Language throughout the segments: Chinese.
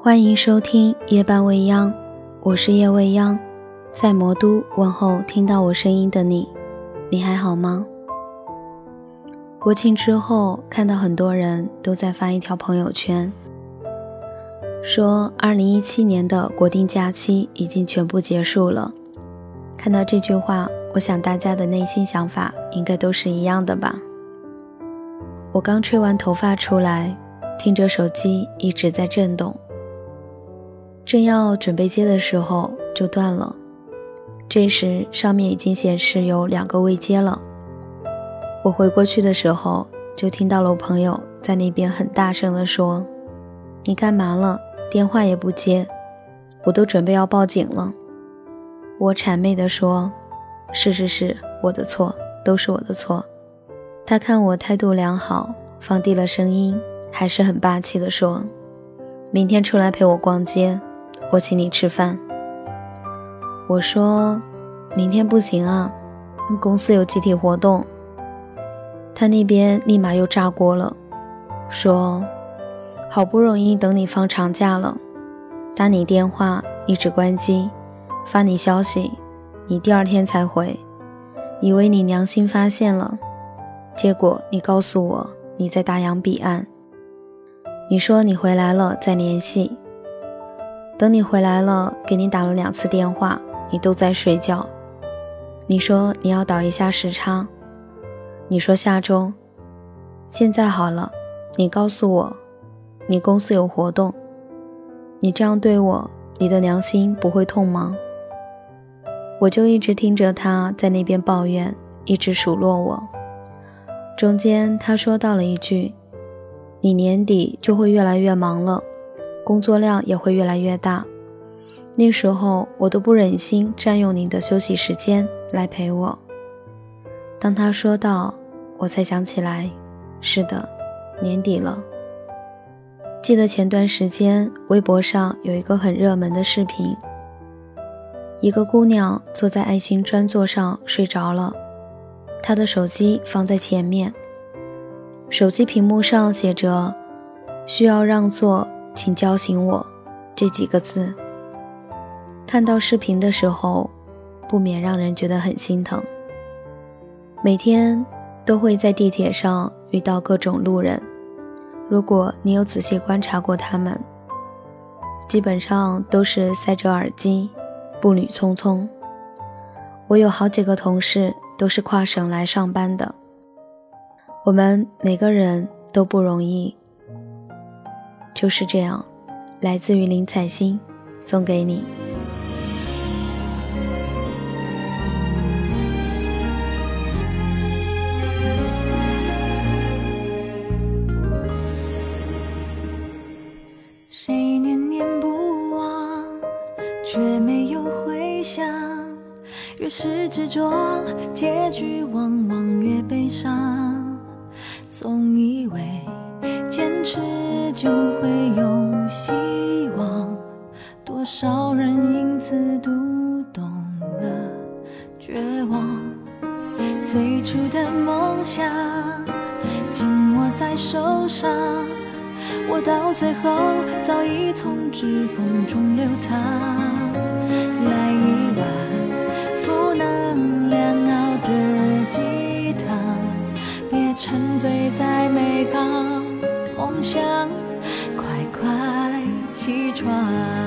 欢迎收听夜半未央，我是夜未央，在魔都问候听到我声音的你，你还好吗？国庆之后，看到很多人都在发一条朋友圈，说二零一七年的国定假期已经全部结束了。看到这句话，我想大家的内心想法应该都是一样的吧。我刚吹完头发出来，听着手机一直在震动，正要准备接的时候就断了。这时上面已经显示有两个未接了。我回过去的时候，就听到了我朋友在那边很大声地说：“你干嘛了？电话也不接，我都准备要报警了。”我谄媚地说：“是是是，我的错，都是我的错。”他看我态度良好，放低了声音，还是很霸气地说：“明天出来陪我逛街，我请你吃饭。”我说：“明天不行啊，公司有集体活动。”他那边立马又炸锅了，说：“好不容易等你放长假了，打你电话一直关机，发你消息，你第二天才回，以为你良心发现了，结果你告诉我你在大洋彼岸。你说你回来了再联系，等你回来了，给你打了两次电话，你都在睡觉。你说你要倒一下时差。”你说下周，现在好了，你告诉我，你公司有活动，你这样对我，你的良心不会痛吗？我就一直听着他在那边抱怨，一直数落我。中间他说到了一句：“你年底就会越来越忙了，工作量也会越来越大，那时候我都不忍心占用您的休息时间来陪我。”当他说到，我才想起来，是的，年底了。记得前段时间微博上有一个很热门的视频，一个姑娘坐在爱心专座上睡着了，她的手机放在前面，手机屏幕上写着“需要让座，请叫醒我”这几个字。看到视频的时候，不免让人觉得很心疼。每天都会在地铁上遇到各种路人，如果你有仔细观察过他们，基本上都是塞着耳机，步履匆匆。我有好几个同事都是跨省来上班的，我们每个人都不容易。就是这样，来自于林采欣，送给你。谁念念不忘，却没有回响越是执着，结局往往越悲伤。最初的梦想紧握在手上，我到最后早已从指缝中流淌。来一碗负能量熬的鸡汤，别。沉醉在美好梦想，快快起床。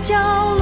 角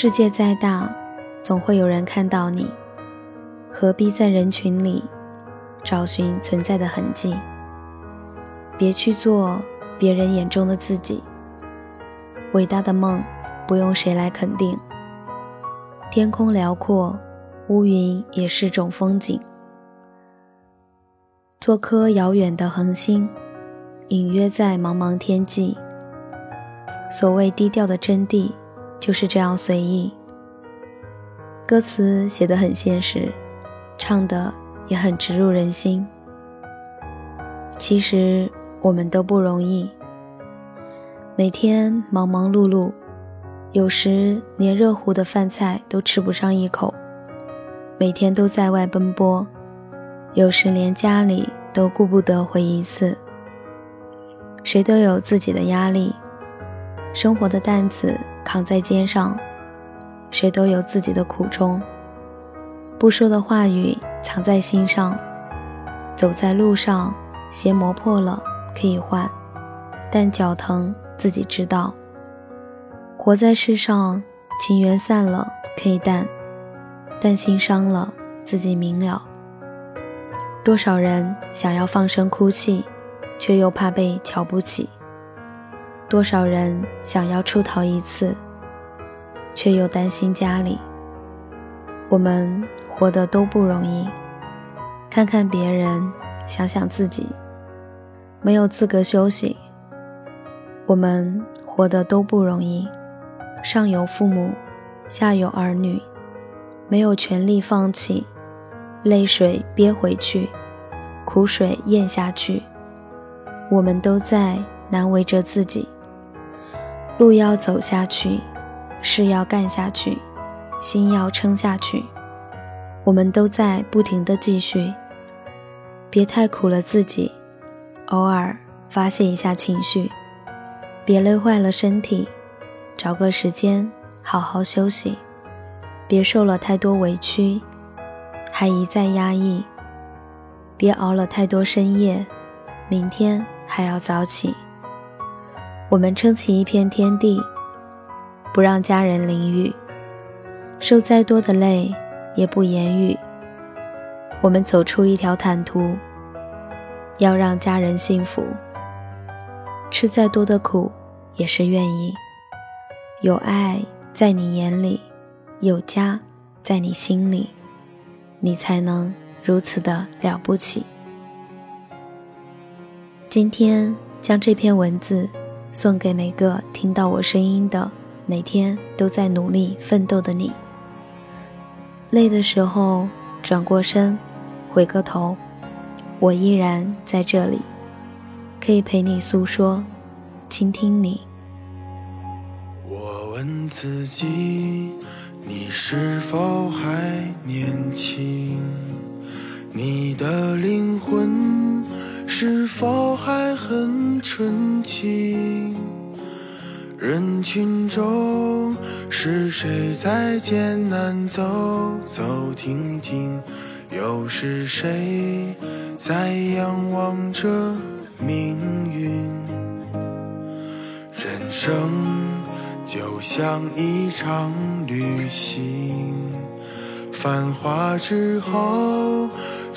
世界再大，总会有人看到你，何必在人群里找寻存在的痕迹？别去做别人眼中的自己。伟大的梦不用谁来肯定。天空辽阔，乌云也是种风景。做颗遥远的恒星，隐约在茫茫天际。所谓低调的真谛。就是这样随意，歌词写得很现实，唱的也很直入人心。其实我们都不容易，每天忙忙碌碌，有时连热乎的饭菜都吃不上一口；每天都在外奔波，有时连家里都顾不得回一次。谁都有自己的压力，生活的担子。扛在肩上，谁都有自己的苦衷。不说的话语藏在心上，走在路上，鞋磨破了可以换，但脚疼自己知道。活在世上，情缘散了可以淡，但心伤了自己明了。多少人想要放声哭泣，却又怕被瞧不起。多少人想要出逃一次，却又担心家里。我们活得都不容易，看看别人，想想自己，没有资格休息。我们活得都不容易，上有父母，下有儿女，没有权利放弃，泪水憋回去，苦水咽下去。我们都在难为着自己。路要走下去，事要干下去，心要撑下去。我们都在不停的继续，别太苦了自己，偶尔发泄一下情绪，别累坏了身体，找个时间好好休息。别受了太多委屈，还一再压抑。别熬了太多深夜，明天还要早起。我们撑起一片天地，不让家人淋雨，受再多的累也不言语。我们走出一条坦途，要让家人幸福。吃再多的苦也是愿意。有爱在你眼里，有家在你心里，你才能如此的了不起。今天将这篇文字。送给每个听到我声音的、每天都在努力奋斗的你。累的时候，转过身，回个头，我依然在这里，可以陪你诉说，倾听你。我问自己，你是否还年轻？你的灵魂。是否还很纯净？人群中是谁在艰难走走停停？又是谁在仰望着命运？人生就像一场旅行，繁华之后。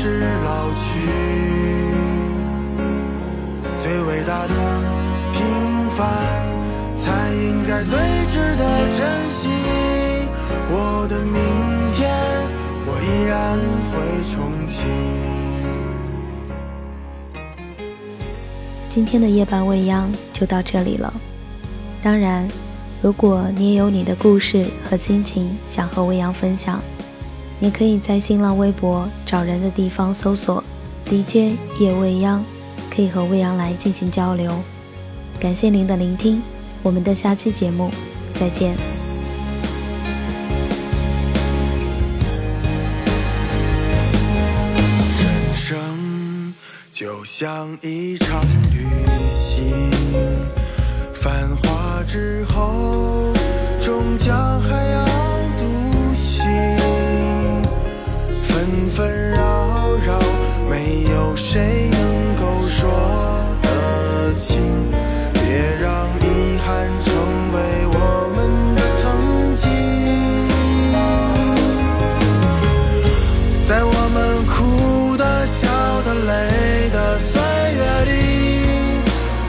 是老去？最伟大的平凡，才应该最值得珍惜。我的明天，我依然会重启。今天的夜半未央就到这里了。当然，如果你也有你的故事和心情想和未央分享，你可以在新浪微博找人的地方搜索 DJ 夜未央，可以和未央来进行交流。感谢您的聆听，我们的下期节目再见。人生就像一场旅行，繁华之后，终将